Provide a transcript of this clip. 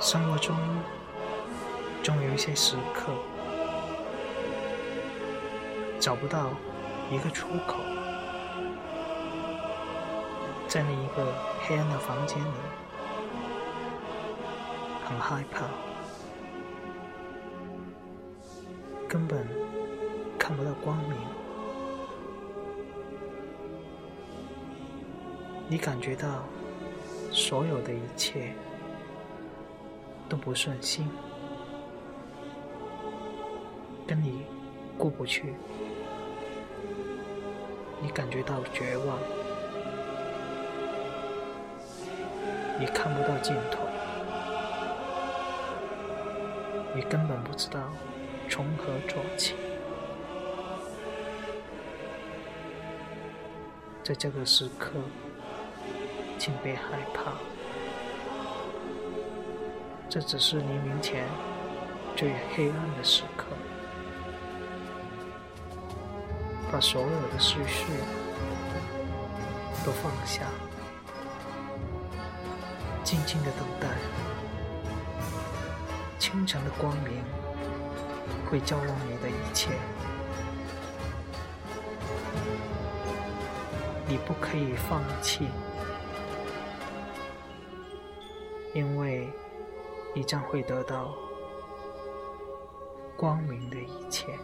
生活中总有一些时刻找不到一个出口，在那一个黑暗的房间里，很害怕，根本看不到光明。你感觉到所有的一切。都不顺心，跟你过不去，你感觉到绝望，你看不到尽头，你根本不知道从何做起。在这个时刻，请别害怕。这只是黎明前最黑暗的时刻，把所有的思绪都放下，静静的等待。清晨的光明会照亮你的一切，你不可以放弃，因为。你将会得到光明的一切。